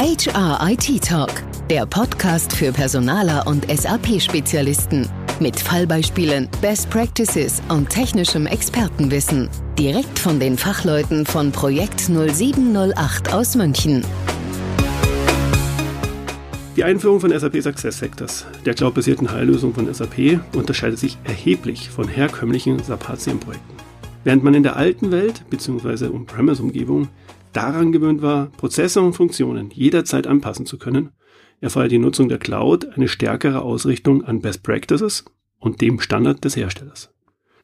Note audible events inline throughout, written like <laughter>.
HR IT Talk, der Podcast für Personaler und SAP-Spezialisten. Mit Fallbeispielen, Best Practices und technischem Expertenwissen. Direkt von den Fachleuten von Projekt 0708 aus München. Die Einführung von SAP SuccessFactors, der cloudbasierten Heillösung von SAP, unterscheidet sich erheblich von herkömmlichen SAP HCM-Projekten. Während man in der alten Welt bzw. On-Premise-Umgebung daran gewöhnt war, Prozesse und Funktionen jederzeit anpassen zu können, erfordert die Nutzung der Cloud eine stärkere Ausrichtung an Best Practices und dem Standard des Herstellers.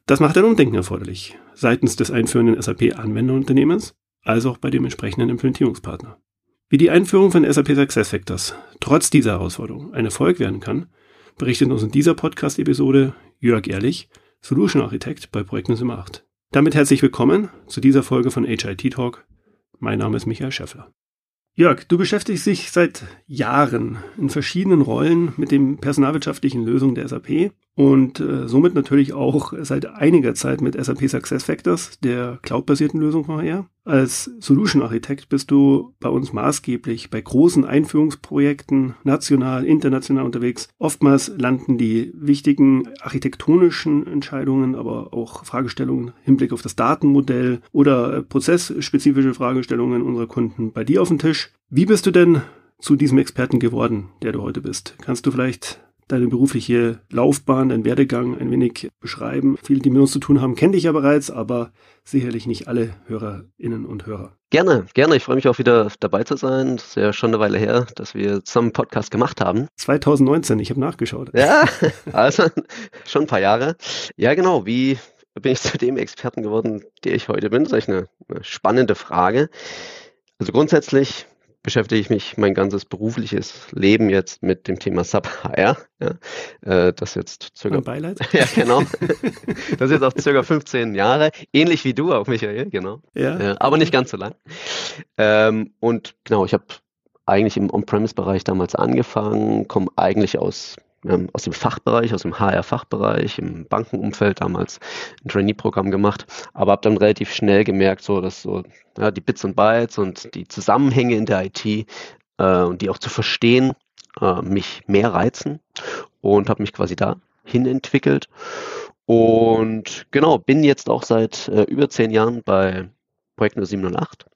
Das macht ein Umdenken erforderlich, seitens des einführenden SAP-Anwenderunternehmens als auch bei dem entsprechenden Implementierungspartner. Wie die Einführung von SAP SuccessFactors trotz dieser Herausforderung ein Erfolg werden kann, berichtet uns in dieser Podcast-Episode Jörg Ehrlich, Solution Architect bei Projekt 8. Damit herzlich willkommen zu dieser Folge von HIT Talk, mein Name ist Michael Schäffler. Jörg, du beschäftigst dich seit Jahren in verschiedenen Rollen mit den personalwirtschaftlichen Lösungen der SAP und äh, somit natürlich auch seit einiger Zeit mit SAP SuccessFactors, der cloudbasierten Lösung von HR. Als Solution Architekt bist du bei uns maßgeblich bei großen Einführungsprojekten national, international unterwegs. Oftmals landen die wichtigen architektonischen Entscheidungen, aber auch Fragestellungen im Hinblick auf das Datenmodell oder prozessspezifische Fragestellungen unserer Kunden bei dir auf dem Tisch. Wie bist du denn zu diesem Experten geworden, der du heute bist? Kannst du vielleicht deine berufliche Laufbahn, dein Werdegang ein wenig beschreiben. Viele, die mit uns zu tun haben, kenne dich ja bereits, aber sicherlich nicht alle Hörerinnen und Hörer. Gerne, gerne. Ich freue mich auch wieder dabei zu sein. Das ist ja schon eine Weile her, dass wir zusammen einen Podcast gemacht haben. 2019, ich habe nachgeschaut. Ja, <laughs> also schon ein paar Jahre. Ja, genau. Wie bin ich zu dem Experten geworden, der ich heute bin? Das ist eigentlich eine, eine spannende Frage. Also grundsätzlich beschäftige ich mich mein ganzes berufliches Leben jetzt mit dem Thema Sub-HR. Ja, äh, das jetzt circa. Beileid. <laughs> ja, genau. Das ist jetzt auch circa 15 Jahre. Ähnlich wie du auch, Michael, genau. Ja. Äh, aber nicht ganz so lang. Ähm, und genau, ich habe eigentlich im On-Premise-Bereich damals angefangen, komme eigentlich aus ähm, aus dem Fachbereich, aus dem HR-Fachbereich, im Bankenumfeld damals ein Trainee-Programm gemacht, aber habe dann relativ schnell gemerkt, so dass so ja, die Bits und Bytes und die Zusammenhänge in der IT äh, und die auch zu verstehen, äh, mich mehr reizen und habe mich quasi da hin entwickelt. Und genau, bin jetzt auch seit äh, über zehn Jahren bei Projekt 708 und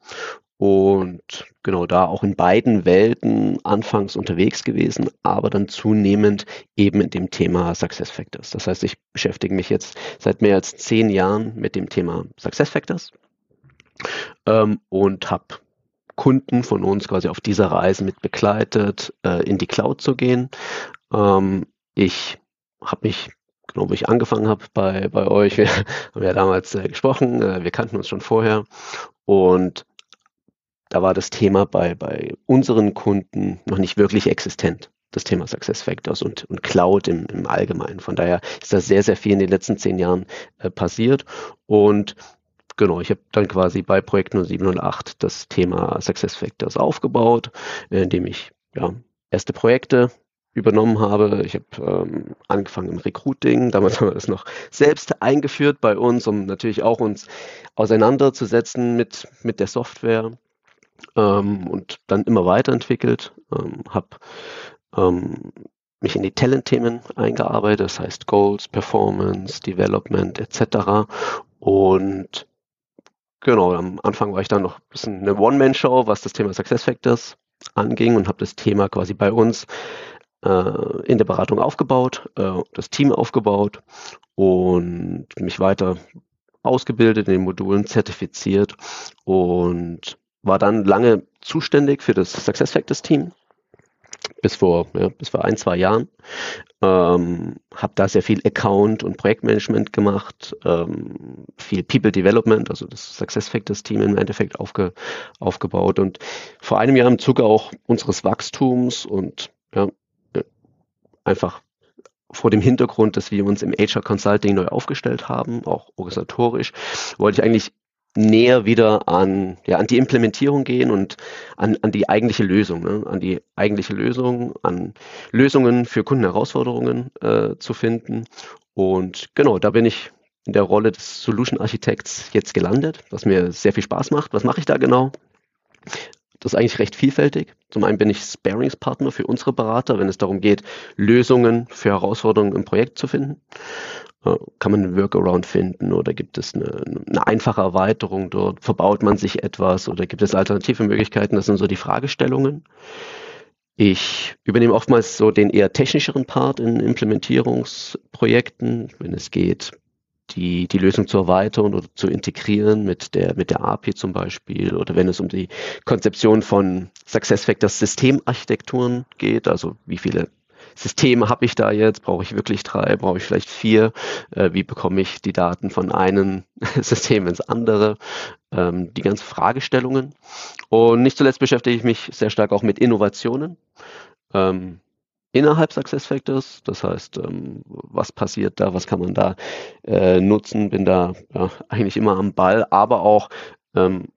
genau da auch in beiden Welten anfangs unterwegs gewesen, aber dann zunehmend eben in dem Thema Success Factors. Das heißt, ich beschäftige mich jetzt seit mehr als zehn Jahren mit dem Thema Success Factors ähm, und habe Kunden von uns quasi auf dieser Reise mit begleitet, äh, in die Cloud zu gehen. Ähm, ich habe mich genau, wo ich angefangen habe bei, bei euch. <laughs> Wir haben ja damals äh, gesprochen, äh, wir kannten uns schon vorher und da war das Thema bei, bei unseren Kunden noch nicht wirklich existent das Thema Success Factors und, und Cloud im, im Allgemeinen. Von daher ist da sehr, sehr viel in den letzten zehn Jahren äh, passiert. Und genau, ich habe dann quasi bei Projekt 0708 das Thema Success Factors aufgebaut, indem ich ja, erste Projekte übernommen habe. Ich habe ähm, angefangen im Recruiting. Damals <laughs> haben wir das noch selbst eingeführt bei uns, um natürlich auch uns auseinanderzusetzen mit, mit der Software ähm, und dann immer weiterentwickelt, ähm, habe ähm, mich in die Talent-Themen eingearbeitet, das heißt Goals, Performance, Development etc. Und genau, am Anfang war ich dann noch ein bisschen eine One-Man-Show, was das Thema Success Factors anging und habe das Thema quasi bei uns äh, in der Beratung aufgebaut, äh, das Team aufgebaut und mich weiter ausgebildet, in den Modulen zertifiziert und war dann lange zuständig für das SuccessFactors Team bis vor, ja, bis vor ein, zwei Jahren. Ähm, habe da sehr viel Account und Projektmanagement gemacht, ähm, viel People Development, also das SuccessFactors Team im Endeffekt aufge, aufgebaut und vor einem Jahr im Zuge auch unseres Wachstums und ja, einfach vor dem Hintergrund, dass wir uns im HR Consulting neu aufgestellt haben, auch organisatorisch, wollte ich eigentlich näher wieder an, ja, an die Implementierung gehen und an, an die eigentliche Lösung, ne? an die eigentliche Lösung, an Lösungen für Kundenherausforderungen äh, zu finden. Und genau, da bin ich in der Rolle des Solution Architects jetzt gelandet, was mir sehr viel Spaß macht. Was mache ich da genau? Das ist eigentlich recht vielfältig. Zum einen bin ich Sparingspartner für unsere Berater, wenn es darum geht, Lösungen für Herausforderungen im Projekt zu finden. Äh, kann man einen Workaround finden oder gibt es eine, eine, einfache Erweiterung dort? Verbaut man sich etwas oder gibt es alternative Möglichkeiten? Das sind so die Fragestellungen. Ich übernehme oftmals so den eher technischeren Part in Implementierungsprojekten, wenn es geht, die, die Lösung zu erweitern oder zu integrieren mit der, mit der API zum Beispiel oder wenn es um die Konzeption von SuccessFactors Systemarchitekturen geht, also wie viele Systeme habe ich da jetzt? Brauche ich wirklich drei? Brauche ich vielleicht vier? Äh, wie bekomme ich die Daten von einem <laughs> System ins andere? Ähm, die ganzen Fragestellungen. Und nicht zuletzt beschäftige ich mich sehr stark auch mit Innovationen. Ähm, innerhalb SuccessFactors. Das heißt, ähm, was passiert da, was kann man da äh, nutzen, bin da ja, eigentlich immer am Ball, aber auch ähm,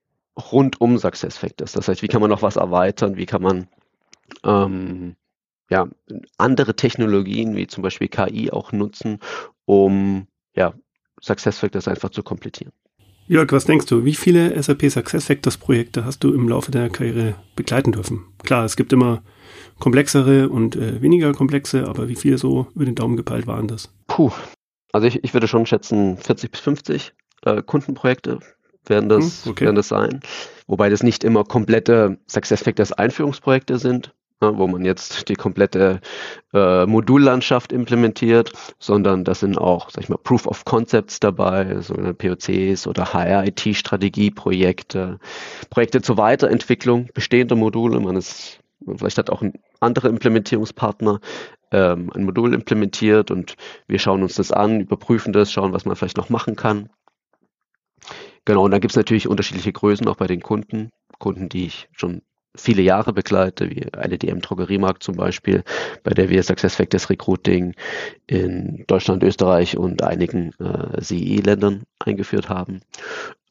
rund um SuccessFactors. Das heißt, wie kann man noch was erweitern, wie kann man ähm, ja, andere Technologien wie zum Beispiel KI auch nutzen, um ja, SuccessFactors einfach zu komplettieren. Jörg, was denkst du, wie viele SAP SuccessFactors Projekte hast du im Laufe deiner Karriere begleiten dürfen? Klar, es gibt immer komplexere und äh, weniger komplexe, aber wie viele so über den Daumen gepeilt waren das? Puh, also ich, ich würde schon schätzen 40 bis 50 äh, Kundenprojekte werden das, hm, okay. werden das sein. Wobei das nicht immer komplette SuccessFactors Einführungsprojekte sind, ne, wo man jetzt die komplette äh, Modullandschaft implementiert, sondern das sind auch, sag ich mal, Proof of Concepts dabei, sogenannte POCs oder HR-IT-Strategieprojekte, Projekte zur Weiterentwicklung bestehender Module. Man ist, vielleicht hat auch ein anderer Implementierungspartner ähm, ein Modul implementiert und wir schauen uns das an, überprüfen das, schauen, was man vielleicht noch machen kann. Genau, und dann gibt es natürlich unterschiedliche Größen auch bei den Kunden. Kunden, die ich schon viele Jahre begleite, wie eine DM Drogeriemarkt zum Beispiel, bei der wir SuccessFactors Recruiting in Deutschland, Österreich und einigen äh, CE-Ländern eingeführt haben.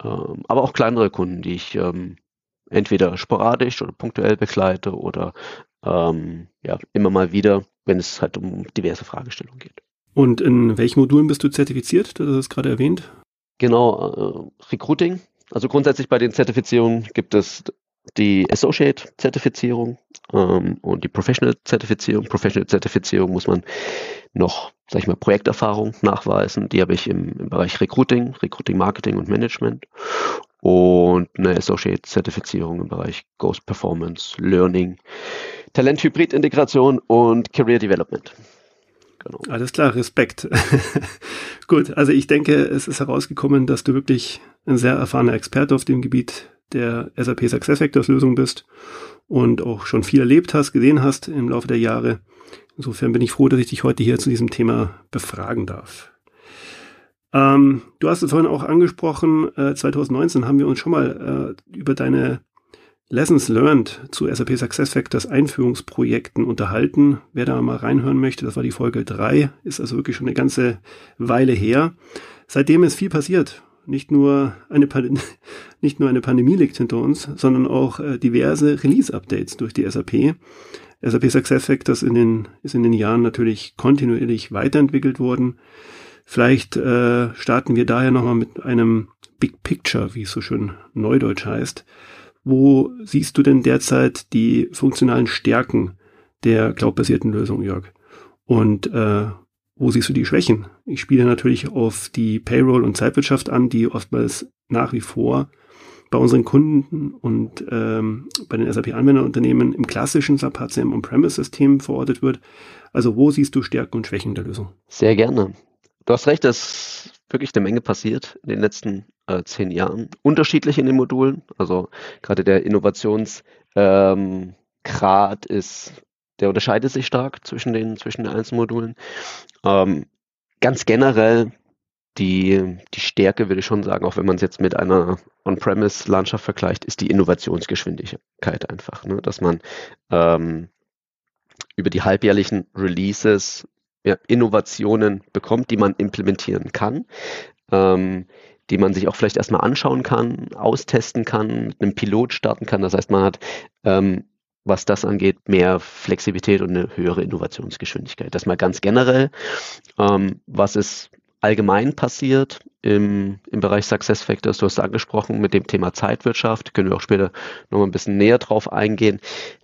Ähm, aber auch kleinere Kunden, die ich ähm, entweder sporadisch oder punktuell begleite oder ähm, ja, immer mal wieder, wenn es halt um diverse Fragestellungen geht. Und in welchen Modulen bist du zertifiziert? Hast es gerade erwähnt. Genau, äh, Recruiting. Also grundsätzlich bei den Zertifizierungen gibt es die Associate-Zertifizierung ähm, und die Professional-Zertifizierung. Professional-Zertifizierung muss man noch, sag ich mal, Projekterfahrung nachweisen. Die habe ich im, im Bereich Recruiting, Recruiting, Marketing und Management und eine Associate-Zertifizierung im Bereich Ghost Performance, Learning, Talent-Hybrid-Integration und Career Development. Genau. Alles klar, Respekt. <laughs> Gut, also ich denke, es ist herausgekommen, dass du wirklich ein sehr erfahrener Experte auf dem Gebiet der SAP SuccessFactors Lösung bist und auch schon viel erlebt hast, gesehen hast im Laufe der Jahre. Insofern bin ich froh, dass ich dich heute hier zu diesem Thema befragen darf. Ähm, du hast es vorhin auch angesprochen, äh, 2019 haben wir uns schon mal äh, über deine Lessons Learned zu SAP SuccessFactors Einführungsprojekten unterhalten. Wer da mal reinhören möchte, das war die Folge 3, ist also wirklich schon eine ganze Weile her. Seitdem ist viel passiert nicht nur eine, <laughs> nicht nur eine Pandemie liegt hinter uns, sondern auch äh, diverse Release-Updates durch die SAP. SAP SuccessFactors in den, ist in den Jahren natürlich kontinuierlich weiterentwickelt worden. Vielleicht äh, starten wir daher nochmal mit einem Big Picture, wie es so schön neudeutsch heißt. Wo siehst du denn derzeit die funktionalen Stärken der cloudbasierten Lösung, Jörg? Und äh, wo siehst du die Schwächen? Ich spiele natürlich auf die Payroll und Zeitwirtschaft an, die oftmals nach wie vor bei unseren Kunden und ähm, bei den SAP-Anwenderunternehmen im klassischen SAP HCM On-Premise-System verortet wird. Also wo siehst du Stärken und Schwächen der Lösung? Sehr gerne. Du hast recht, dass wirklich eine Menge passiert in den letzten äh, zehn Jahren. Unterschiedlich in den Modulen. Also gerade der Innovationsgrad ähm, ist der unterscheidet sich stark zwischen den, zwischen den einzelnen Modulen. Ähm, ganz generell die, die Stärke, würde ich schon sagen, auch wenn man es jetzt mit einer On-Premise-Landschaft vergleicht, ist die Innovationsgeschwindigkeit einfach. Ne? Dass man ähm, über die halbjährlichen Releases ja, Innovationen bekommt, die man implementieren kann, ähm, die man sich auch vielleicht erstmal anschauen kann, austesten kann, mit einem Pilot starten kann. Das heißt, man hat ähm, was das angeht, mehr Flexibilität und eine höhere Innovationsgeschwindigkeit. Das mal ganz generell. Ähm, was ist allgemein passiert im, im Bereich Success Factors. Du hast es angesprochen mit dem Thema Zeitwirtschaft. Können wir auch später nochmal ein bisschen näher drauf eingehen.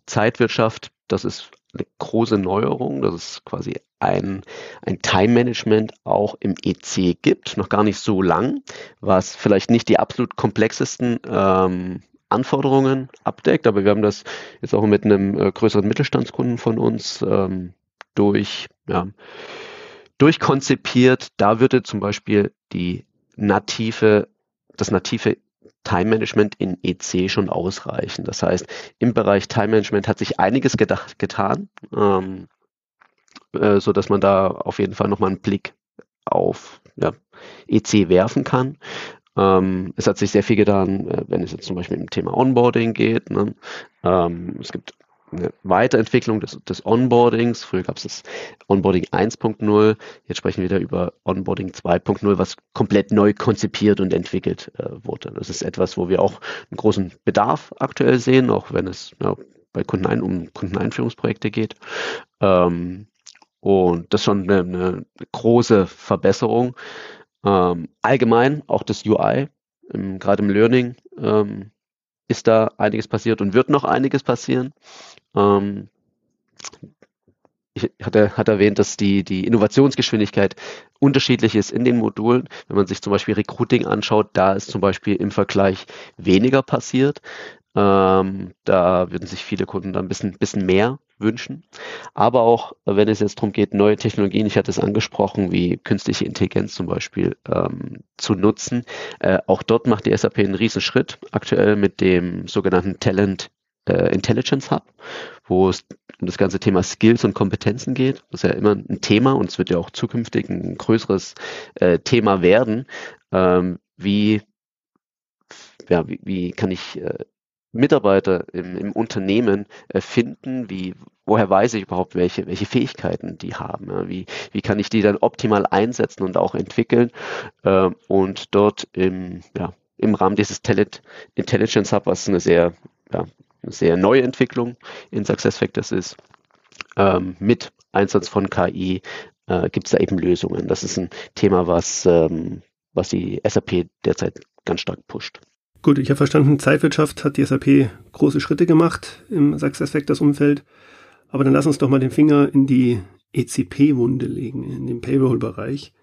Zeitwirtschaft, das ist eine große Neuerung. Das ist quasi ein, ein Time-Management auch im EC gibt, noch gar nicht so lang, was vielleicht nicht die absolut komplexesten ähm, Anforderungen abdeckt, aber wir haben das jetzt auch mit einem äh, größeren Mittelstandskunden von uns ähm, durch, ja, durchkonzipiert. Da würde zum Beispiel die native, das native Time Management in EC schon ausreichen. Das heißt, im Bereich Time Management hat sich einiges gedacht, getan, ähm, äh, so dass man da auf jeden Fall nochmal einen Blick auf ja, EC werfen kann. Ähm, es hat sich sehr viel getan, äh, wenn es jetzt zum Beispiel im Thema Onboarding geht. Ne? Ähm, es gibt eine Weiterentwicklung des, des Onboardings. Früher gab es das Onboarding 1.0, jetzt sprechen wir wieder über Onboarding 2.0, was komplett neu konzipiert und entwickelt äh, wurde. Das ist etwas, wo wir auch einen großen Bedarf aktuell sehen, auch wenn es ja, bei Kundenein um Kundeneinführungsprojekte geht. Ähm, und das ist schon eine, eine große Verbesserung. Ähm, allgemein auch das UI, im, gerade im Learning, ähm, ist da einiges passiert und wird noch einiges passieren. Ähm, ich hatte, hatte erwähnt, dass die, die Innovationsgeschwindigkeit unterschiedlich ist in den Modulen. Wenn man sich zum Beispiel Recruiting anschaut, da ist zum Beispiel im Vergleich weniger passiert. Ähm, da würden sich viele Kunden dann ein bisschen, bisschen mehr wünschen. Aber auch, wenn es jetzt darum geht, neue Technologien, ich hatte es angesprochen, wie künstliche Intelligenz zum Beispiel ähm, zu nutzen. Äh, auch dort macht die SAP einen Riesenschritt aktuell mit dem sogenannten Talent äh, Intelligence Hub, wo es um das ganze Thema Skills und Kompetenzen geht. Das ist ja immer ein Thema und es wird ja auch zukünftig ein größeres äh, Thema werden. Ähm, wie, ja, wie, wie kann ich äh, Mitarbeiter im, im Unternehmen äh, finden? Wie, woher weiß ich überhaupt, welche, welche Fähigkeiten die haben? Ja? Wie, wie kann ich die dann optimal einsetzen und auch entwickeln äh, und dort im, ja, im Rahmen dieses Talent Intelligence Hub, was eine sehr, ja, eine sehr neue Entwicklung in SuccessFactors ist, ähm, mit Einsatz von KI äh, gibt es da eben Lösungen. Das ist ein Thema, was, ähm, was die SAP derzeit ganz stark pusht. Gut, ich habe verstanden, Zeitwirtschaft hat die SAP große Schritte gemacht im SuccessFactors-Umfeld. Aber dann lass uns doch mal den Finger in die ECP-Wunde legen, in den Payroll-Bereich.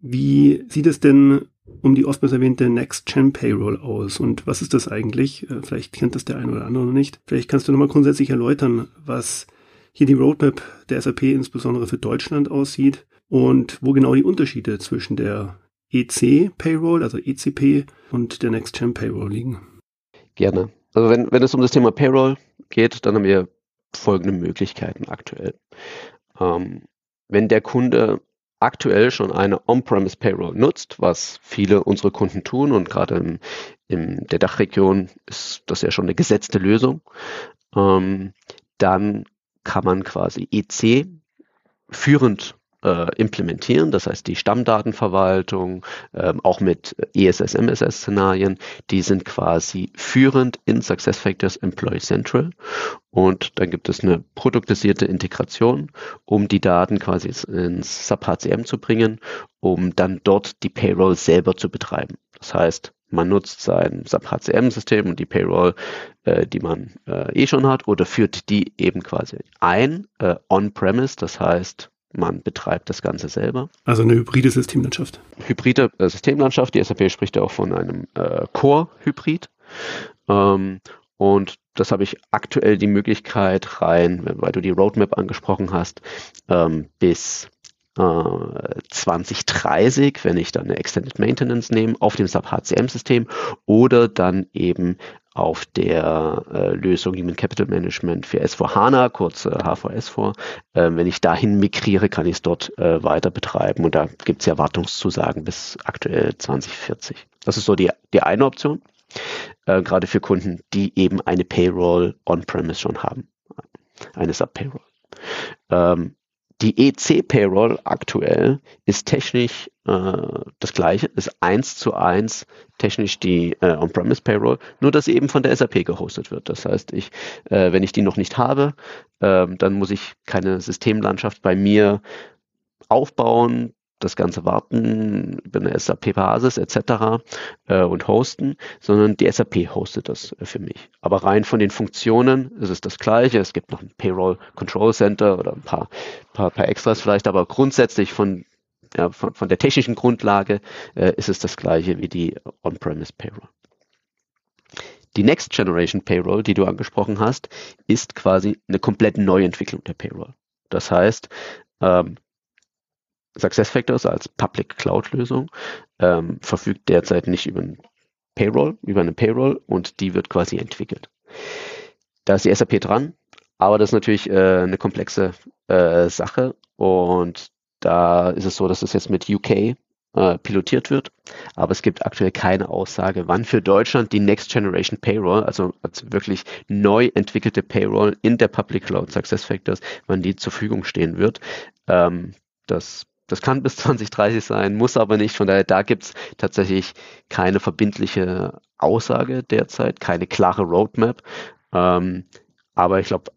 Wie sieht es denn um die oftmals erwähnte Next-Gen Payroll aus? Und was ist das eigentlich? Äh, vielleicht kennt das der eine oder andere noch nicht. Vielleicht kannst du nochmal grundsätzlich erläutern, was hier die Roadmap der SAP insbesondere für Deutschland aussieht und wo genau die Unterschiede zwischen der EC Payroll, also ECP und der Next Gen Payroll liegen? Gerne. Also wenn, wenn es um das Thema Payroll geht, dann haben wir folgende Möglichkeiten aktuell. Ähm, wenn der Kunde aktuell schon eine On-Premise Payroll nutzt, was viele unserer Kunden tun und gerade in, in der Dachregion ist das ja schon eine gesetzte Lösung, ähm, dann kann man quasi EC führend äh, implementieren. Das heißt, die Stammdatenverwaltung, ähm, auch mit ESS, MSS-Szenarien, die sind quasi führend in SuccessFactors Employee Central. Und dann gibt es eine produktisierte Integration, um die Daten quasi ins SAP HCM zu bringen, um dann dort die Payroll selber zu betreiben. Das heißt, man nutzt sein SAP HCM-System und die Payroll, äh, die man äh, eh schon hat, oder führt die eben quasi ein äh, on-premise, das heißt man betreibt das Ganze selber. Also eine hybride Systemlandschaft. Hybride äh, Systemlandschaft. Die SAP spricht ja auch von einem äh, Core-Hybrid. Ähm, und das habe ich aktuell die Möglichkeit rein, weil du die Roadmap angesprochen hast, ähm, bis 2030, äh, wenn ich dann eine Extended Maintenance nehme, auf dem SAP HCM-System oder dann eben auf der äh, Lösung Human Capital Management für S4HANA, kurz äh, HVS4. Äh, wenn ich dahin migriere, kann ich es dort äh, weiter betreiben und da gibt es ja Wartungszusagen bis aktuell 2040. Das ist so die, die eine Option, äh, gerade für Kunden, die eben eine Payroll on-premise schon haben, eine Sub-Payroll. Ähm, die EC-Payroll aktuell ist technisch äh, das gleiche, ist eins zu eins technisch die äh, On-Premise Payroll, nur dass sie eben von der SAP gehostet wird. Das heißt, ich, äh, wenn ich die noch nicht habe, äh, dann muss ich keine Systemlandschaft bei mir aufbauen. Das Ganze warten über eine SAP-Basis etc. Äh, und hosten, sondern die SAP hostet das äh, für mich. Aber rein von den Funktionen ist es das gleiche. Es gibt noch ein Payroll Control Center oder ein paar, paar, paar Extras vielleicht, aber grundsätzlich von ja, von, von der technischen Grundlage äh, ist es das gleiche wie die On-Premise Payroll. Die Next Generation Payroll, die du angesprochen hast, ist quasi eine komplett Neuentwicklung der Payroll. Das heißt, ähm, SuccessFactors als Public Cloud Lösung ähm, verfügt derzeit nicht über ein Payroll, über eine Payroll und die wird quasi entwickelt. Da ist die SAP dran, aber das ist natürlich äh, eine komplexe äh, Sache und da ist es so, dass es jetzt mit UK äh, pilotiert wird, aber es gibt aktuell keine Aussage, wann für Deutschland die Next Generation Payroll, also als wirklich neu entwickelte Payroll in der Public Cloud SuccessFactors, wann die zur Verfügung stehen wird. Ähm, das das kann bis <laughs> 2030 sein, muss aber nicht. Von daher, da gibt es tatsächlich keine verbindliche Aussage derzeit, keine klare Roadmap. Ähm, aber ich glaube,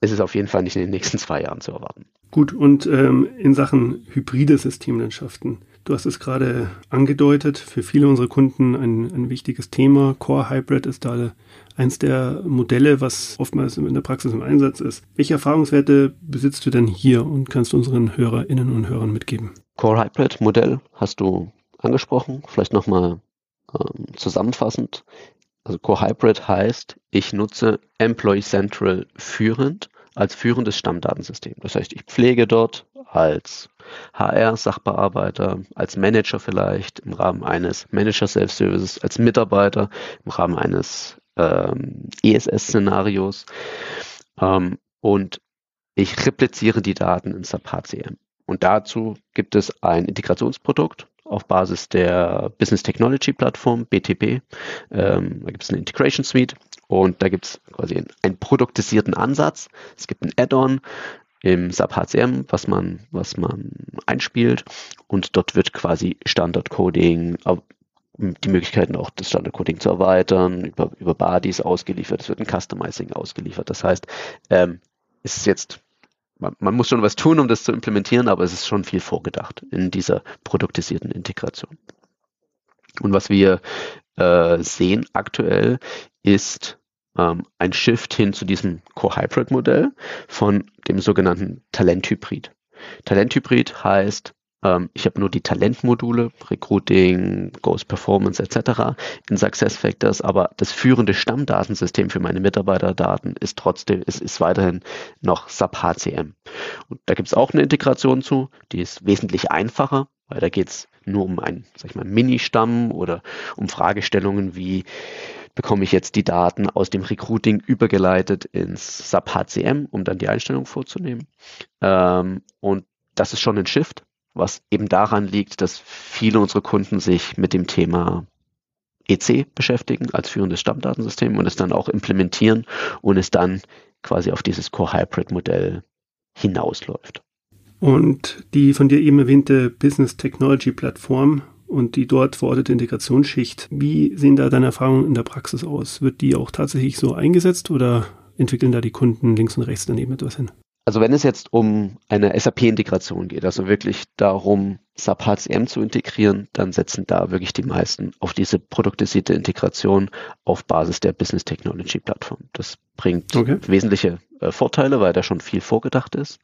es ist auf jeden Fall nicht in den nächsten zwei Jahren zu erwarten. Gut, und ähm, in Sachen hybride Systemlandschaften. Du hast es gerade angedeutet, für viele unserer Kunden ein, ein wichtiges Thema. Core Hybrid ist da eins der Modelle, was oftmals in der Praxis im Einsatz ist. Welche Erfahrungswerte besitzt du denn hier und kannst unseren Hörerinnen und Hörern mitgeben? Core Hybrid Modell hast du angesprochen. Vielleicht nochmal ähm, zusammenfassend. Also Core Hybrid heißt, ich nutze Employee Central führend als führendes Stammdatensystem. Das heißt, ich pflege dort als HR-Sachbearbeiter, als Manager vielleicht im Rahmen eines Manager Self-Services, als Mitarbeiter im Rahmen eines ähm, ESS-Szenarios ähm, und ich repliziere die Daten in SAP HCM. Und dazu gibt es ein Integrationsprodukt auf Basis der Business Technology Plattform BTP. Ähm, da gibt es eine Integration Suite und da gibt es quasi einen produktisierten Ansatz. Es gibt ein Add-on im SAP HCM, was man, was man einspielt und dort wird quasi Standard-Coding, die Möglichkeiten auch das Standard-Coding zu erweitern, über, über Bodies ausgeliefert, es wird ein Customizing ausgeliefert. Das heißt, ähm, es ist jetzt man, man, muss schon was tun, um das zu implementieren, aber es ist schon viel vorgedacht in dieser produktisierten Integration. Und was wir äh, sehen aktuell ist ähm, ein Shift hin zu diesem Core-Hybrid-Modell von dem sogenannten Talenthybrid. Talenthybrid heißt, ähm, ich habe nur die Talentmodule, Recruiting, Ghost Performance etc. in SuccessFactors, aber das führende Stammdatensystem für meine Mitarbeiterdaten ist trotzdem, ist, ist weiterhin noch SAP HCM. Und da gibt es auch eine Integration zu, die ist wesentlich einfacher, weil da geht es nur um einen, sag ich mal, Mini-Stamm oder um Fragestellungen wie bekomme ich jetzt die Daten aus dem Recruiting übergeleitet ins SAP HCM, um dann die Einstellung vorzunehmen. Ähm, und das ist schon ein Shift, was eben daran liegt, dass viele unserer Kunden sich mit dem Thema EC beschäftigen als führendes Stammdatensystem und es dann auch implementieren und es dann quasi auf dieses Core-Hybrid-Modell hinausläuft. Und die von dir eben erwähnte Business Technology Plattform und die dort verortete Integrationsschicht, wie sehen da deine Erfahrungen in der Praxis aus? Wird die auch tatsächlich so eingesetzt oder entwickeln da die Kunden links und rechts daneben etwas hin? Also wenn es jetzt um eine SAP-Integration geht, also wirklich darum, SAP HCM zu integrieren, dann setzen da wirklich die meisten auf diese produktisierte Integration auf Basis der Business Technology Plattform. Das bringt okay. wesentliche äh, Vorteile, weil da schon viel vorgedacht ist.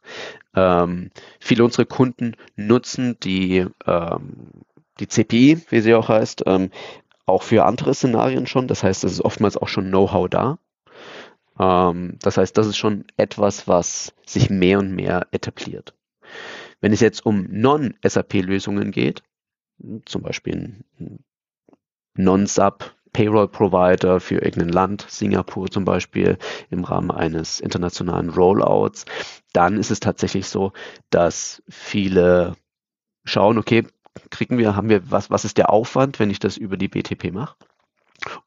Ähm, viele unserer Kunden nutzen die, ähm, die CPI, wie sie auch heißt, ähm, auch für andere Szenarien schon. Das heißt, es ist oftmals auch schon Know-how da. Ähm, das heißt, das ist schon etwas, was sich mehr und mehr etabliert. Wenn es jetzt um Non-SAP-Lösungen geht, zum Beispiel ein Non-SAP Payroll Provider für irgendein Land, Singapur zum Beispiel, im Rahmen eines internationalen Rollouts, dann ist es tatsächlich so, dass viele schauen, okay, kriegen wir, haben wir, was, was ist der Aufwand, wenn ich das über die BTP mache?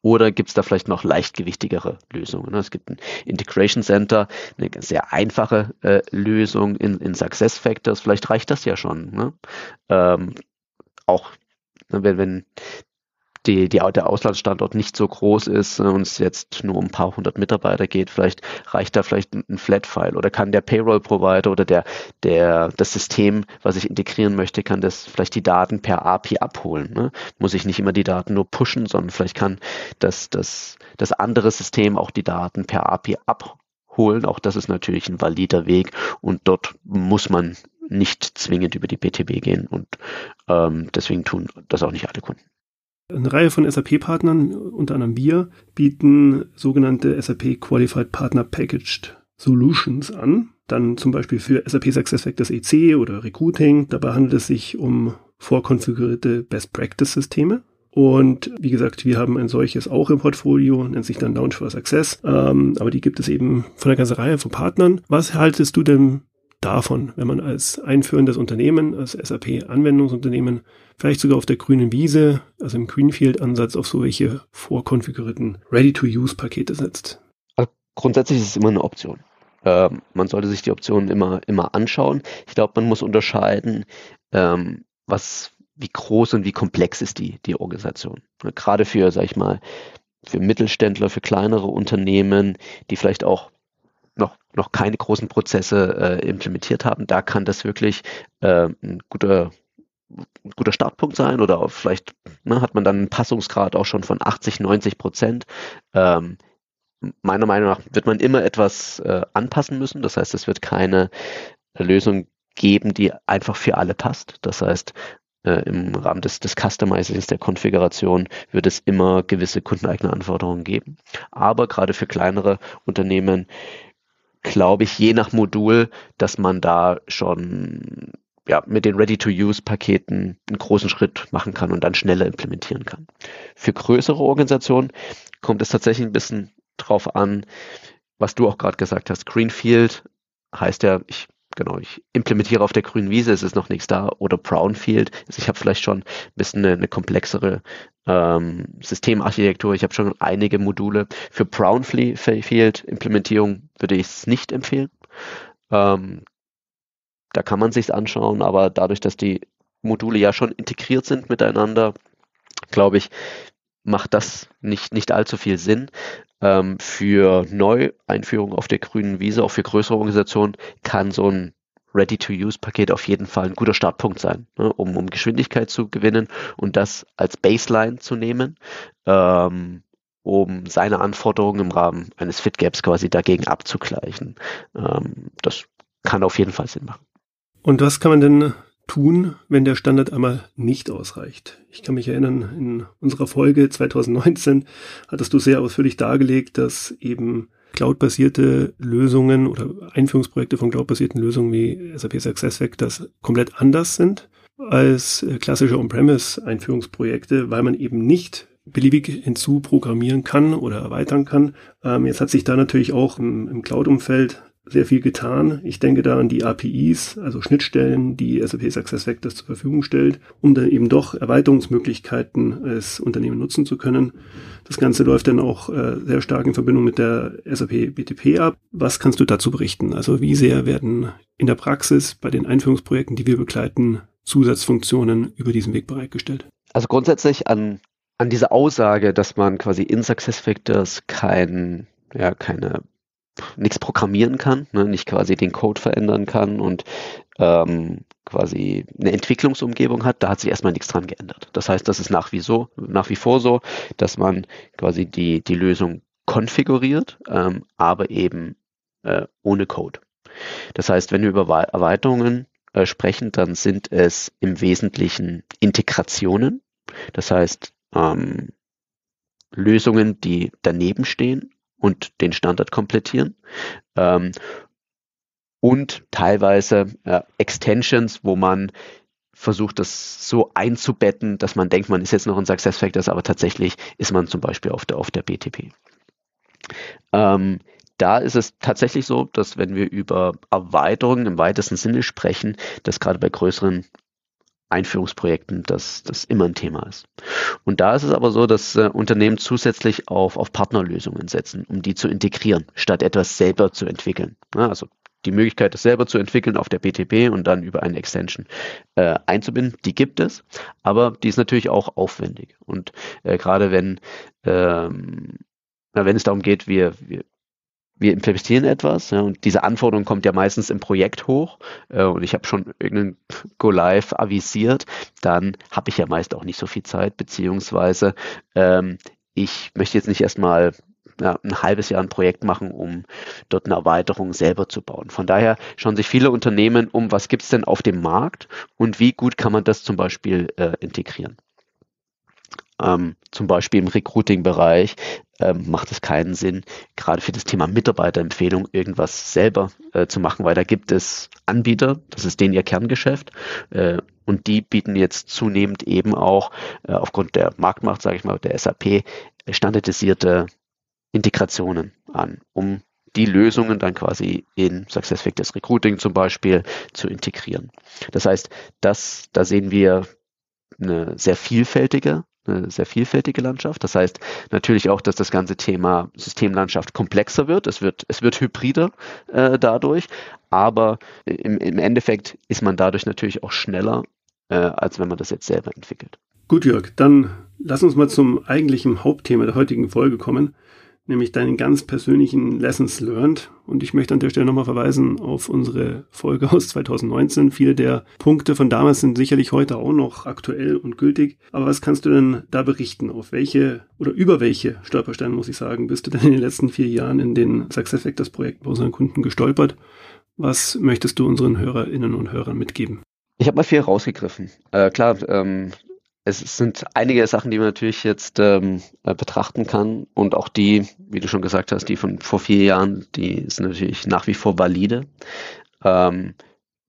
Oder gibt es da vielleicht noch leichtgewichtigere Lösungen? Ne? Es gibt ein Integration Center, eine sehr einfache äh, Lösung in, in Success Factors. Vielleicht reicht das ja schon. Ne? Ähm, auch ne, wenn, wenn die, die, der Auslandsstandort nicht so groß ist und es jetzt nur um ein paar hundert Mitarbeiter geht, vielleicht reicht da vielleicht ein Flat-File oder kann der Payroll-Provider oder der, der, das System, was ich integrieren möchte, kann das vielleicht die Daten per API abholen. Ne? Muss ich nicht immer die Daten nur pushen, sondern vielleicht kann das, das, das andere System auch die Daten per API abholen. Auch das ist natürlich ein valider Weg und dort muss man nicht zwingend über die BTB gehen und ähm, deswegen tun das auch nicht alle Kunden. Eine Reihe von SAP-Partnern, unter anderem wir, bieten sogenannte SAP Qualified Partner Packaged Solutions an. Dann zum Beispiel für SAP SuccessFactors EC oder Recruiting. Dabei handelt es sich um vorkonfigurierte Best Practice Systeme. Und wie gesagt, wir haben ein solches auch im Portfolio, nennt sich dann Launch for Success. Ähm, aber die gibt es eben von einer ganzen Reihe von Partnern. Was haltest du denn davon, wenn man als einführendes Unternehmen, als SAP-Anwendungsunternehmen, vielleicht sogar auf der grünen Wiese, also im Greenfield-Ansatz, auf solche vorkonfigurierten Ready-to-Use-Pakete setzt? Also grundsätzlich ist es immer eine Option. Ähm, man sollte sich die Optionen immer, immer anschauen. Ich glaube, man muss unterscheiden, ähm, was, wie groß und wie komplex ist die, die Organisation. Gerade für, sag ich mal, für Mittelständler, für kleinere Unternehmen, die vielleicht auch noch, noch keine großen Prozesse äh, implementiert haben, da kann das wirklich äh, ein guter ein guter Startpunkt sein oder vielleicht ne, hat man dann einen Passungsgrad auch schon von 80, 90 Prozent. Ähm, meiner Meinung nach wird man immer etwas äh, anpassen müssen. Das heißt, es wird keine Lösung geben, die einfach für alle passt. Das heißt, äh, im Rahmen des, des Customizings der Konfiguration wird es immer gewisse kundeneigene Anforderungen geben. Aber gerade für kleinere Unternehmen glaube ich, je nach Modul, dass man da schon ja, mit den Ready-to-Use-Paketen einen großen Schritt machen kann und dann schneller implementieren kann. Für größere Organisationen kommt es tatsächlich ein bisschen drauf an, was du auch gerade gesagt hast. Greenfield heißt ja, ich genau, ich implementiere auf der grünen Wiese, es ist noch nichts da, oder Brownfield. Also ich habe vielleicht schon ein bisschen eine, eine komplexere ähm, Systemarchitektur. Ich habe schon einige Module. Für Brownfield-Implementierung würde ich es nicht empfehlen. Ähm, da kann man sich anschauen, aber dadurch, dass die Module ja schon integriert sind miteinander, glaube ich, macht das nicht, nicht allzu viel Sinn. Ähm, für Neueinführung auf der grünen Wiese, auch für größere Organisationen, kann so ein Ready-to-Use-Paket auf jeden Fall ein guter Startpunkt sein, ne, um, um Geschwindigkeit zu gewinnen und das als Baseline zu nehmen, ähm, um seine Anforderungen im Rahmen eines Fit-Gaps quasi dagegen abzugleichen. Ähm, das kann auf jeden Fall Sinn machen. Und was kann man denn tun, wenn der Standard einmal nicht ausreicht? Ich kann mich erinnern, in unserer Folge 2019 hattest du sehr ausführlich dargelegt, dass eben cloud-basierte Lösungen oder Einführungsprojekte von cloud-basierten Lösungen wie SAP SuccessFactors komplett anders sind als klassische On-Premise-Einführungsprojekte, weil man eben nicht beliebig hinzuprogrammieren kann oder erweitern kann. Ähm, jetzt hat sich da natürlich auch im, im Cloud-Umfeld sehr viel getan. Ich denke da an die APIs, also Schnittstellen, die SAP SuccessFactors zur Verfügung stellt, um dann eben doch Erweiterungsmöglichkeiten als Unternehmen nutzen zu können. Das Ganze läuft dann auch äh, sehr stark in Verbindung mit der SAP BTP ab. Was kannst du dazu berichten? Also wie sehr werden in der Praxis bei den Einführungsprojekten, die wir begleiten, Zusatzfunktionen über diesen Weg bereitgestellt? Also grundsätzlich an, an diese Aussage, dass man quasi in SuccessFactors kein, ja, keine nichts programmieren kann, ne, nicht quasi den Code verändern kann und ähm, quasi eine Entwicklungsumgebung hat, da hat sich erstmal nichts dran geändert. Das heißt, das ist nach wie, so, nach wie vor so, dass man quasi die, die Lösung konfiguriert, ähm, aber eben äh, ohne Code. Das heißt, wenn wir über Erweiterungen äh, sprechen, dann sind es im Wesentlichen Integrationen. Das heißt, ähm, Lösungen, die daneben stehen und den Standard komplettieren. Ähm, und teilweise äh, Extensions, wo man versucht, das so einzubetten, dass man denkt, man ist jetzt noch ein Success Factors, aber tatsächlich ist man zum Beispiel auf der, auf der BTP. Ähm, da ist es tatsächlich so, dass wenn wir über Erweiterungen im weitesten Sinne sprechen, dass gerade bei größeren Einführungsprojekten das, das immer ein Thema ist. Und da ist es aber so, dass äh, Unternehmen zusätzlich auf, auf Partnerlösungen setzen, um die zu integrieren, statt etwas selber zu entwickeln. Ja, also die Möglichkeit, das selber zu entwickeln auf der BTP und dann über eine Extension äh, einzubinden, die gibt es, aber die ist natürlich auch aufwendig. Und äh, gerade wenn, ähm, wenn es darum geht, wir, wir, wir investieren etwas ja, und diese Anforderung kommt ja meistens im Projekt hoch äh, und ich habe schon irgendeinen Go Live avisiert, dann habe ich ja meist auch nicht so viel Zeit, beziehungsweise ähm, ich möchte jetzt nicht erstmal ja, ein halbes Jahr ein Projekt machen, um dort eine Erweiterung selber zu bauen. Von daher schauen sich viele Unternehmen um, was gibt es denn auf dem Markt und wie gut kann man das zum Beispiel äh, integrieren. Ähm, zum Beispiel im Recruiting-Bereich ähm, macht es keinen Sinn, gerade für das Thema Mitarbeiterempfehlung irgendwas selber äh, zu machen, weil da gibt es Anbieter, das ist denen ihr Kerngeschäft äh, und die bieten jetzt zunehmend eben auch äh, aufgrund der Marktmacht, sage ich mal, der SAP standardisierte Integrationen an, um die Lösungen dann quasi in SuccessFactors Recruiting zum Beispiel zu integrieren. Das heißt, das, da sehen wir eine sehr vielfältige, eine sehr vielfältige Landschaft. Das heißt natürlich auch, dass das ganze Thema Systemlandschaft komplexer wird. Es wird, es wird hybrider äh, dadurch, aber im, im Endeffekt ist man dadurch natürlich auch schneller, äh, als wenn man das jetzt selber entwickelt. Gut, Jörg, dann lass uns mal zum eigentlichen Hauptthema der heutigen Folge kommen nämlich deinen ganz persönlichen Lessons learned. Und ich möchte an der Stelle nochmal verweisen auf unsere Folge aus 2019. Viele der Punkte von damals sind sicherlich heute auch noch aktuell und gültig. Aber was kannst du denn da berichten? Auf welche oder über welche Stolpersteine, muss ich sagen, bist du denn in den letzten vier Jahren in den SuccessFactors Projekten bei unseren Kunden gestolpert? Was möchtest du unseren Hörerinnen und Hörern mitgeben? Ich habe mal viel rausgegriffen. Äh, klar, ähm, es sind einige Sachen, die man natürlich jetzt ähm, äh, betrachten kann und auch die, wie du schon gesagt hast, die von vor vier Jahren, die sind natürlich nach wie vor valide. Ähm,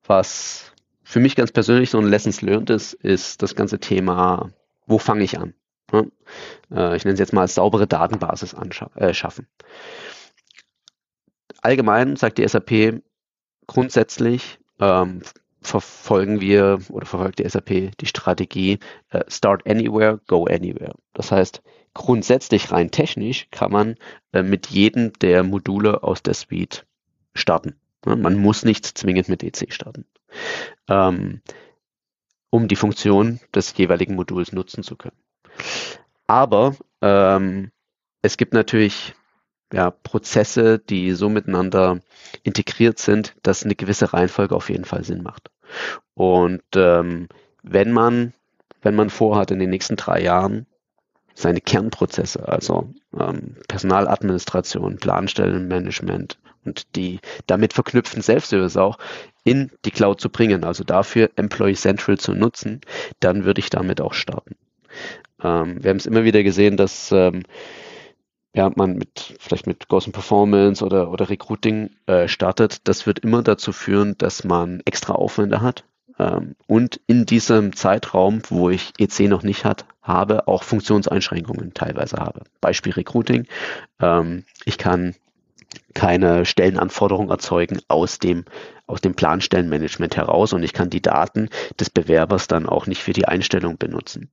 was für mich ganz persönlich so ein Lessons learned ist, ist das ganze Thema, wo fange ich an? Ja? Äh, ich nenne es jetzt mal saubere Datenbasis äh, schaffen. Allgemein sagt die SAP grundsätzlich, ähm, verfolgen wir oder verfolgt die SAP die Strategie äh, Start Anywhere, Go Anywhere. Das heißt, grundsätzlich rein technisch kann man äh, mit jedem der Module aus der Suite starten. Ja, man muss nicht zwingend mit EC starten, ähm, um die Funktion des jeweiligen Moduls nutzen zu können. Aber ähm, es gibt natürlich ja, Prozesse, die so miteinander integriert sind, dass eine gewisse Reihenfolge auf jeden Fall Sinn macht. Und ähm, wenn man, wenn man vorhat, in den nächsten drei Jahren seine Kernprozesse, also ähm, Personaladministration, Planstellenmanagement und die damit verknüpften Self-Service auch in die Cloud zu bringen, also dafür Employee Central zu nutzen, dann würde ich damit auch starten. Ähm, wir haben es immer wieder gesehen, dass ähm, ja, man mit vielleicht mit Ghost Performance oder, oder Recruiting äh, startet, das wird immer dazu führen, dass man extra Aufwände hat. Ähm, und in diesem Zeitraum, wo ich EC noch nicht hat, habe, auch Funktionseinschränkungen teilweise habe. Beispiel Recruiting. Ähm, ich kann keine Stellenanforderungen erzeugen aus dem, aus dem Planstellenmanagement heraus und ich kann die Daten des Bewerbers dann auch nicht für die Einstellung benutzen.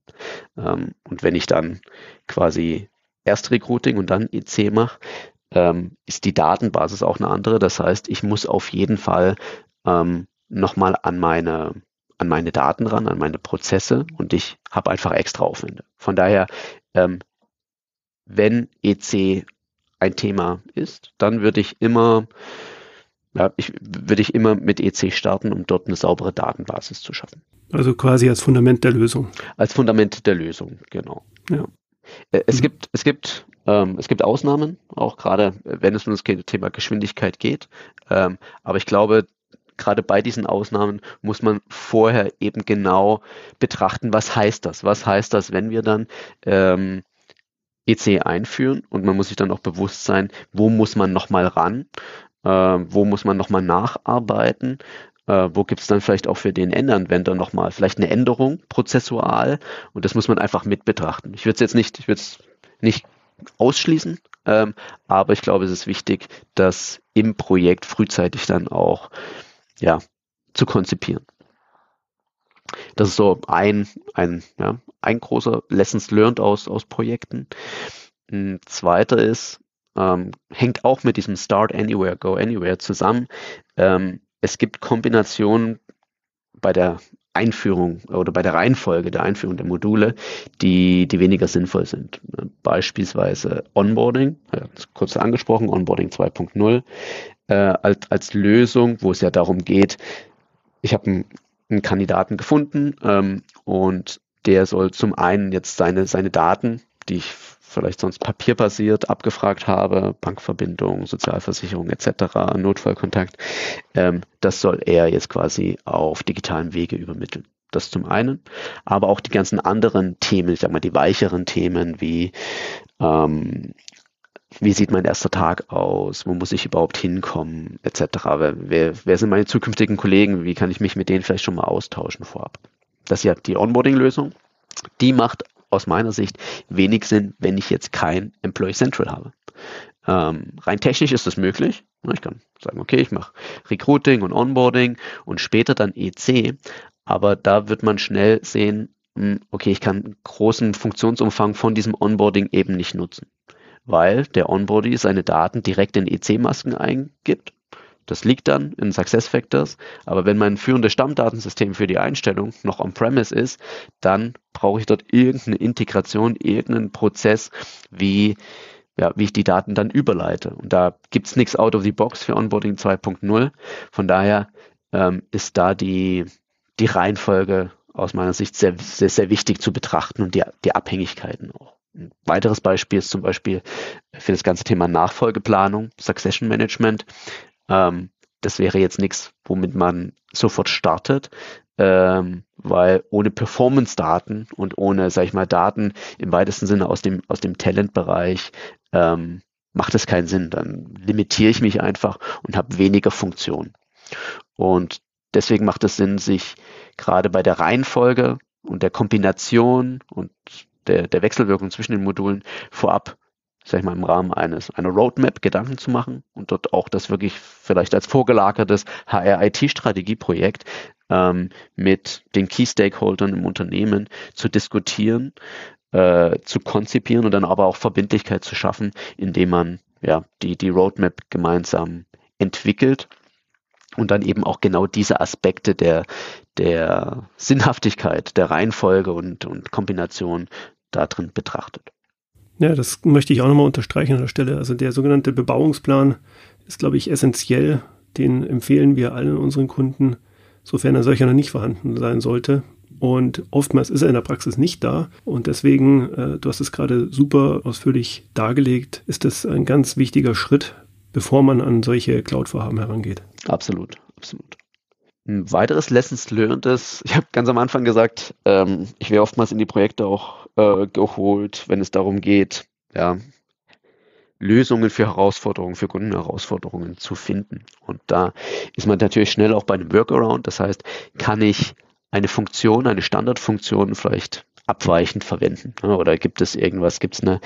Ähm, und wenn ich dann quasi erst Recruiting und dann IC mache, ähm, ist die Datenbasis auch eine andere. Das heißt, ich muss auf jeden Fall ähm, nochmal an meine, an meine Daten ran, an meine Prozesse und ich habe einfach extra Aufwände. Von daher, ähm, wenn EC ein Thema ist, dann würde ich immer, ja, ich, würde ich immer mit EC starten, um dort eine saubere Datenbasis zu schaffen. Also quasi als Fundament der Lösung. Als Fundament der Lösung, genau. Ja. Äh, es mhm. gibt, es gibt, ähm, es gibt Ausnahmen, auch gerade wenn es um das Thema Geschwindigkeit geht. Ähm, aber ich glaube, gerade bei diesen Ausnahmen muss man vorher eben genau betrachten, was heißt das? Was heißt das, wenn wir dann ähm, EC einführen und man muss sich dann auch bewusst sein, wo muss man nochmal ran, äh, wo muss man nochmal nacharbeiten, äh, wo gibt es dann vielleicht auch für den Endanwender nochmal vielleicht eine Änderung prozessual und das muss man einfach mit betrachten. Ich würde es jetzt nicht, ich würde es nicht ausschließen, ähm, aber ich glaube, es ist wichtig, das im Projekt frühzeitig dann auch ja, zu konzipieren. Das ist so ein, ein, ja, ein großer Lessons learned aus, aus Projekten. Ein zweiter ist, ähm, hängt auch mit diesem Start Anywhere, Go Anywhere zusammen. Ähm, es gibt Kombinationen bei der Einführung oder bei der Reihenfolge der Einführung der Module, die, die weniger sinnvoll sind. Beispielsweise Onboarding, kurz angesprochen, Onboarding 2.0, äh, als, als Lösung, wo es ja darum geht, ich habe einen, einen, Kandidaten gefunden ähm, und der soll zum einen jetzt seine, seine Daten, die ich vielleicht sonst papierbasiert abgefragt habe, Bankverbindung, Sozialversicherung etc., Notfallkontakt, ähm, das soll er jetzt quasi auf digitalen Wege übermitteln. Das zum einen, aber auch die ganzen anderen Themen, ich sag mal die weicheren Themen wie ähm, wie sieht mein erster Tag aus, wo muss ich überhaupt hinkommen, etc. Wer, wer sind meine zukünftigen Kollegen, wie kann ich mich mit denen vielleicht schon mal austauschen vorab. Das ist ja die Onboarding-Lösung. Die macht aus meiner Sicht wenig Sinn, wenn ich jetzt kein Employee Central habe. Ähm, rein technisch ist das möglich. Ich kann sagen, okay, ich mache Recruiting und Onboarding und später dann EC, aber da wird man schnell sehen, hm, okay, ich kann großen Funktionsumfang von diesem Onboarding eben nicht nutzen, weil der Onboarding seine Daten direkt in EC-Masken eingibt das liegt dann in SuccessFactors, aber wenn mein führendes Stammdatensystem für die Einstellung noch on-premise ist, dann brauche ich dort irgendeine Integration, irgendeinen Prozess, wie, ja, wie ich die Daten dann überleite. Und da gibt es nichts out of the box für Onboarding 2.0. Von daher ähm, ist da die, die Reihenfolge aus meiner Sicht sehr, sehr, sehr wichtig zu betrachten und die, die Abhängigkeiten auch. Ein weiteres Beispiel ist zum Beispiel für das ganze Thema Nachfolgeplanung, Succession Management. Ähm, das wäre jetzt nichts, womit man sofort startet, ähm, weil ohne Performance-Daten und ohne, sag ich mal, Daten im weitesten Sinne aus dem, aus dem Talent-Bereich ähm, macht es keinen Sinn. Dann limitiere ich mich einfach und habe weniger Funktion. Und deswegen macht es Sinn, sich gerade bei der Reihenfolge und der Kombination und der, der Wechselwirkung zwischen den Modulen vorab sag ich mal, im Rahmen eines einer Roadmap Gedanken zu machen und dort auch das wirklich vielleicht als vorgelagertes HR-IT-Strategieprojekt ähm, mit den Key-Stakeholdern im Unternehmen zu diskutieren, äh, zu konzipieren und dann aber auch Verbindlichkeit zu schaffen, indem man ja die, die Roadmap gemeinsam entwickelt und dann eben auch genau diese Aspekte der, der Sinnhaftigkeit, der Reihenfolge und, und Kombination da drin betrachtet. Ja, das möchte ich auch nochmal unterstreichen an der Stelle. Also der sogenannte Bebauungsplan ist, glaube ich, essentiell. Den empfehlen wir allen unseren Kunden, sofern er solcher noch nicht vorhanden sein sollte. Und oftmals ist er in der Praxis nicht da. Und deswegen, äh, du hast es gerade super ausführlich dargelegt, ist das ein ganz wichtiger Schritt, bevor man an solche Cloud-Vorhaben herangeht. Absolut, absolut. Ein weiteres Lessons Learned ist, <laughs> ich habe ganz am Anfang gesagt, ähm, ich wäre oftmals in die Projekte auch äh, geholt, wenn es darum geht, ja, Lösungen für Herausforderungen, für Kundenherausforderungen zu finden. Und da ist man natürlich schnell auch bei einem Workaround. Das heißt, kann ich eine Funktion, eine Standardfunktion vielleicht abweichend verwenden? Oder gibt es irgendwas, gibt es eine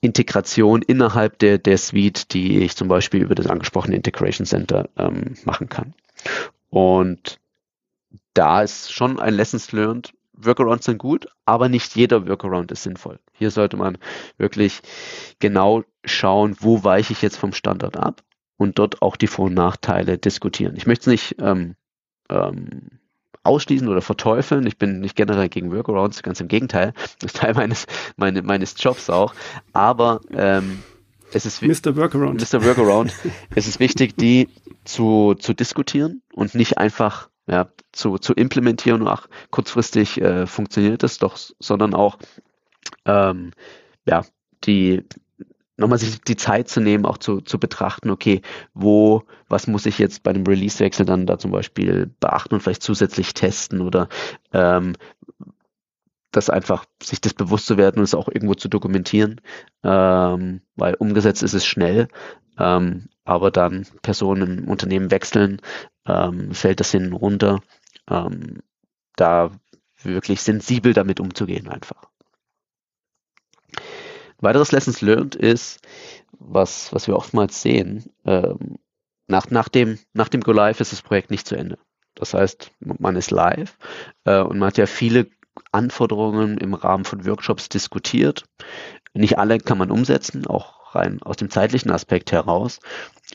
Integration innerhalb der, der Suite, die ich zum Beispiel über das angesprochene Integration Center ähm, machen kann? Und da ist schon ein Lessons learned, Workarounds sind gut, aber nicht jeder Workaround ist sinnvoll. Hier sollte man wirklich genau schauen, wo weiche ich jetzt vom Standard ab und dort auch die Vor- und Nachteile diskutieren. Ich möchte es nicht ähm, ähm, ausschließen oder verteufeln. Ich bin nicht generell gegen Workarounds, ganz im Gegenteil. Das ist Teil meines, meine, meines Jobs auch. Aber ähm, es ist Mr. Workaround. Mr. Workaround. <laughs> es ist wichtig, die zu, zu diskutieren und nicht einfach ja, zu, zu implementieren. Und ach, kurzfristig äh, funktioniert das doch, sondern auch ähm, ja, die nochmal sich die Zeit zu nehmen, auch zu, zu betrachten, okay, wo, was muss ich jetzt bei dem Release-Wechsel dann da zum Beispiel beachten und vielleicht zusätzlich testen oder ähm, das einfach, sich das bewusst zu werden und es auch irgendwo zu dokumentieren, ähm, weil umgesetzt ist es schnell, ähm, aber dann Personen im Unternehmen wechseln, ähm, fällt das hinten runter. Ähm, da wirklich sensibel damit umzugehen einfach. Weiteres Lessons learned ist, was, was wir oftmals sehen, ähm, nach, nach, dem, nach dem Go Live ist das Projekt nicht zu Ende. Das heißt, man ist live äh, und man hat ja viele Anforderungen im Rahmen von Workshops diskutiert. Nicht alle kann man umsetzen, auch rein aus dem zeitlichen Aspekt heraus.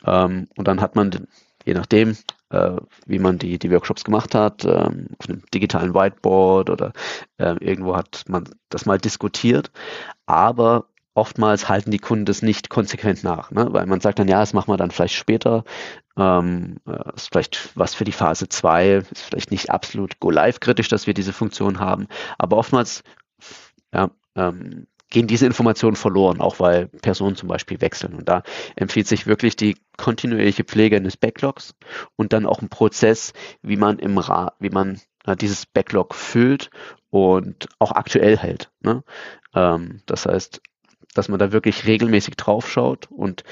Ähm, und dann hat man, je nachdem, äh, wie man die, die Workshops gemacht hat, ähm, auf einem digitalen Whiteboard oder äh, irgendwo hat man das mal diskutiert. Aber oftmals halten die Kunden das nicht konsequent nach, ne? weil man sagt dann, ja, das machen wir dann vielleicht später, ähm, äh, ist vielleicht was für die Phase 2, ist vielleicht nicht absolut Go-Live-kritisch, dass wir diese Funktion haben, aber oftmals ja, ähm, gehen diese Informationen verloren, auch weil Personen zum Beispiel wechseln. Und da empfiehlt sich wirklich die kontinuierliche Pflege eines Backlogs und dann auch ein Prozess, wie man im Ra wie man äh, dieses Backlog füllt und auch aktuell hält. Ne? Ähm, das heißt, dass man da wirklich regelmäßig drauf schaut und,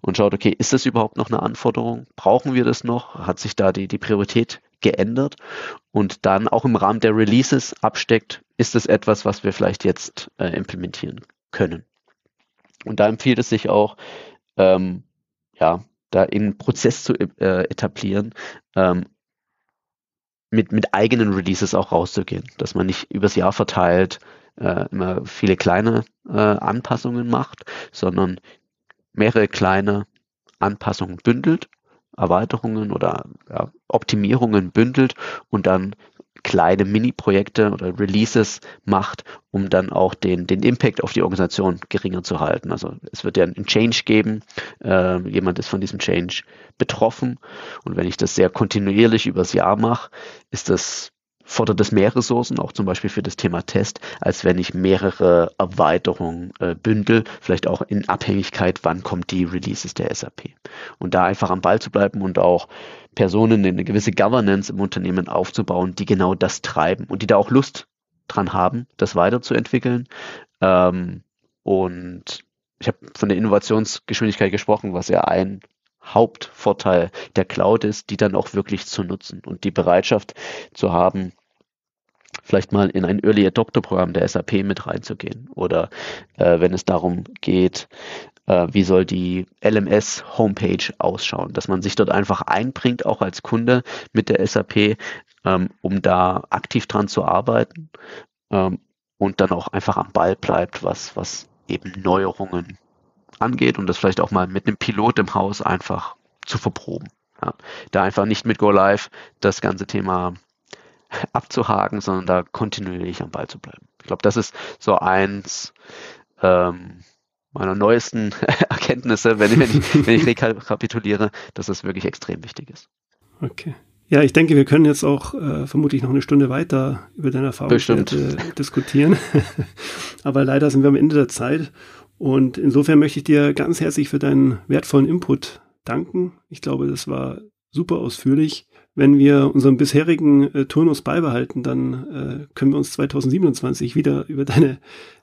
und schaut, okay, ist das überhaupt noch eine Anforderung? Brauchen wir das noch? Hat sich da die, die Priorität geändert? Und dann auch im Rahmen der Releases absteckt, ist das etwas, was wir vielleicht jetzt äh, implementieren können? Und da empfiehlt es sich auch, ähm, ja, da in Prozess zu äh, etablieren, ähm, mit, mit eigenen Releases auch rauszugehen, dass man nicht übers Jahr verteilt äh, immer viele kleine äh, Anpassungen macht, sondern mehrere kleine Anpassungen bündelt, Erweiterungen oder ja, Optimierungen bündelt und dann kleine Mini-Projekte oder Releases macht, um dann auch den, den Impact auf die Organisation geringer zu halten. Also es wird ja einen Change geben, äh, jemand ist von diesem Change betroffen und wenn ich das sehr kontinuierlich übers Jahr mache, ist das fordert es mehr Ressourcen, auch zum Beispiel für das Thema Test, als wenn ich mehrere Erweiterungen äh, bündel, vielleicht auch in Abhängigkeit, wann kommt die Releases der SAP. Und da einfach am Ball zu bleiben und auch Personen eine gewisse Governance im Unternehmen aufzubauen, die genau das treiben und die da auch Lust dran haben, das weiterzuentwickeln. Ähm, und ich habe von der Innovationsgeschwindigkeit gesprochen, was ja ein Hauptvorteil der Cloud ist, die dann auch wirklich zu nutzen und die Bereitschaft zu haben, vielleicht mal in ein Early Adopter Programm der SAP mit reinzugehen oder äh, wenn es darum geht, äh, wie soll die LMS Homepage ausschauen, dass man sich dort einfach einbringt, auch als Kunde mit der SAP, ähm, um da aktiv dran zu arbeiten ähm, und dann auch einfach am Ball bleibt, was, was eben Neuerungen angeht und das vielleicht auch mal mit einem Pilot im Haus einfach zu verproben. Ja. Da einfach nicht mit Go Live das ganze Thema <laughs> abzuhaken, sondern da kontinuierlich am Ball zu bleiben. Ich glaube, das ist so eins ähm, meiner neuesten <laughs> Erkenntnisse, wenn, wenn, ich, wenn ich <laughs> rekapituliere, dass das wirklich extrem wichtig ist. Okay. Ja, ich denke, wir können jetzt auch äh, vermutlich noch eine Stunde weiter über deine Erfahrungswerte diskutieren. Aber leider sind wir am Ende der Zeit und insofern möchte ich dir ganz herzlich für deinen wertvollen Input danken. Ich glaube, das war super ausführlich. Wenn wir unseren bisherigen äh, Turnus beibehalten, dann äh, können wir uns 2027 wieder über deine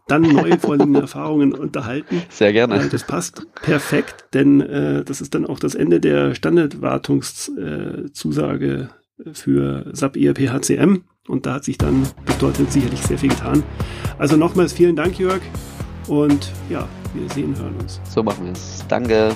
dann neu <laughs> vorliegenden Erfahrungen unterhalten. Sehr gerne. Äh, das passt perfekt, denn äh, das ist dann auch das Ende der Standardwartungszusage äh, für SAP ERP HCM und da hat sich dann bis dorthin sicherlich sehr viel getan. Also nochmals vielen Dank, Jörg. Und ja, wir sehen, hören uns. So machen wir es. Danke.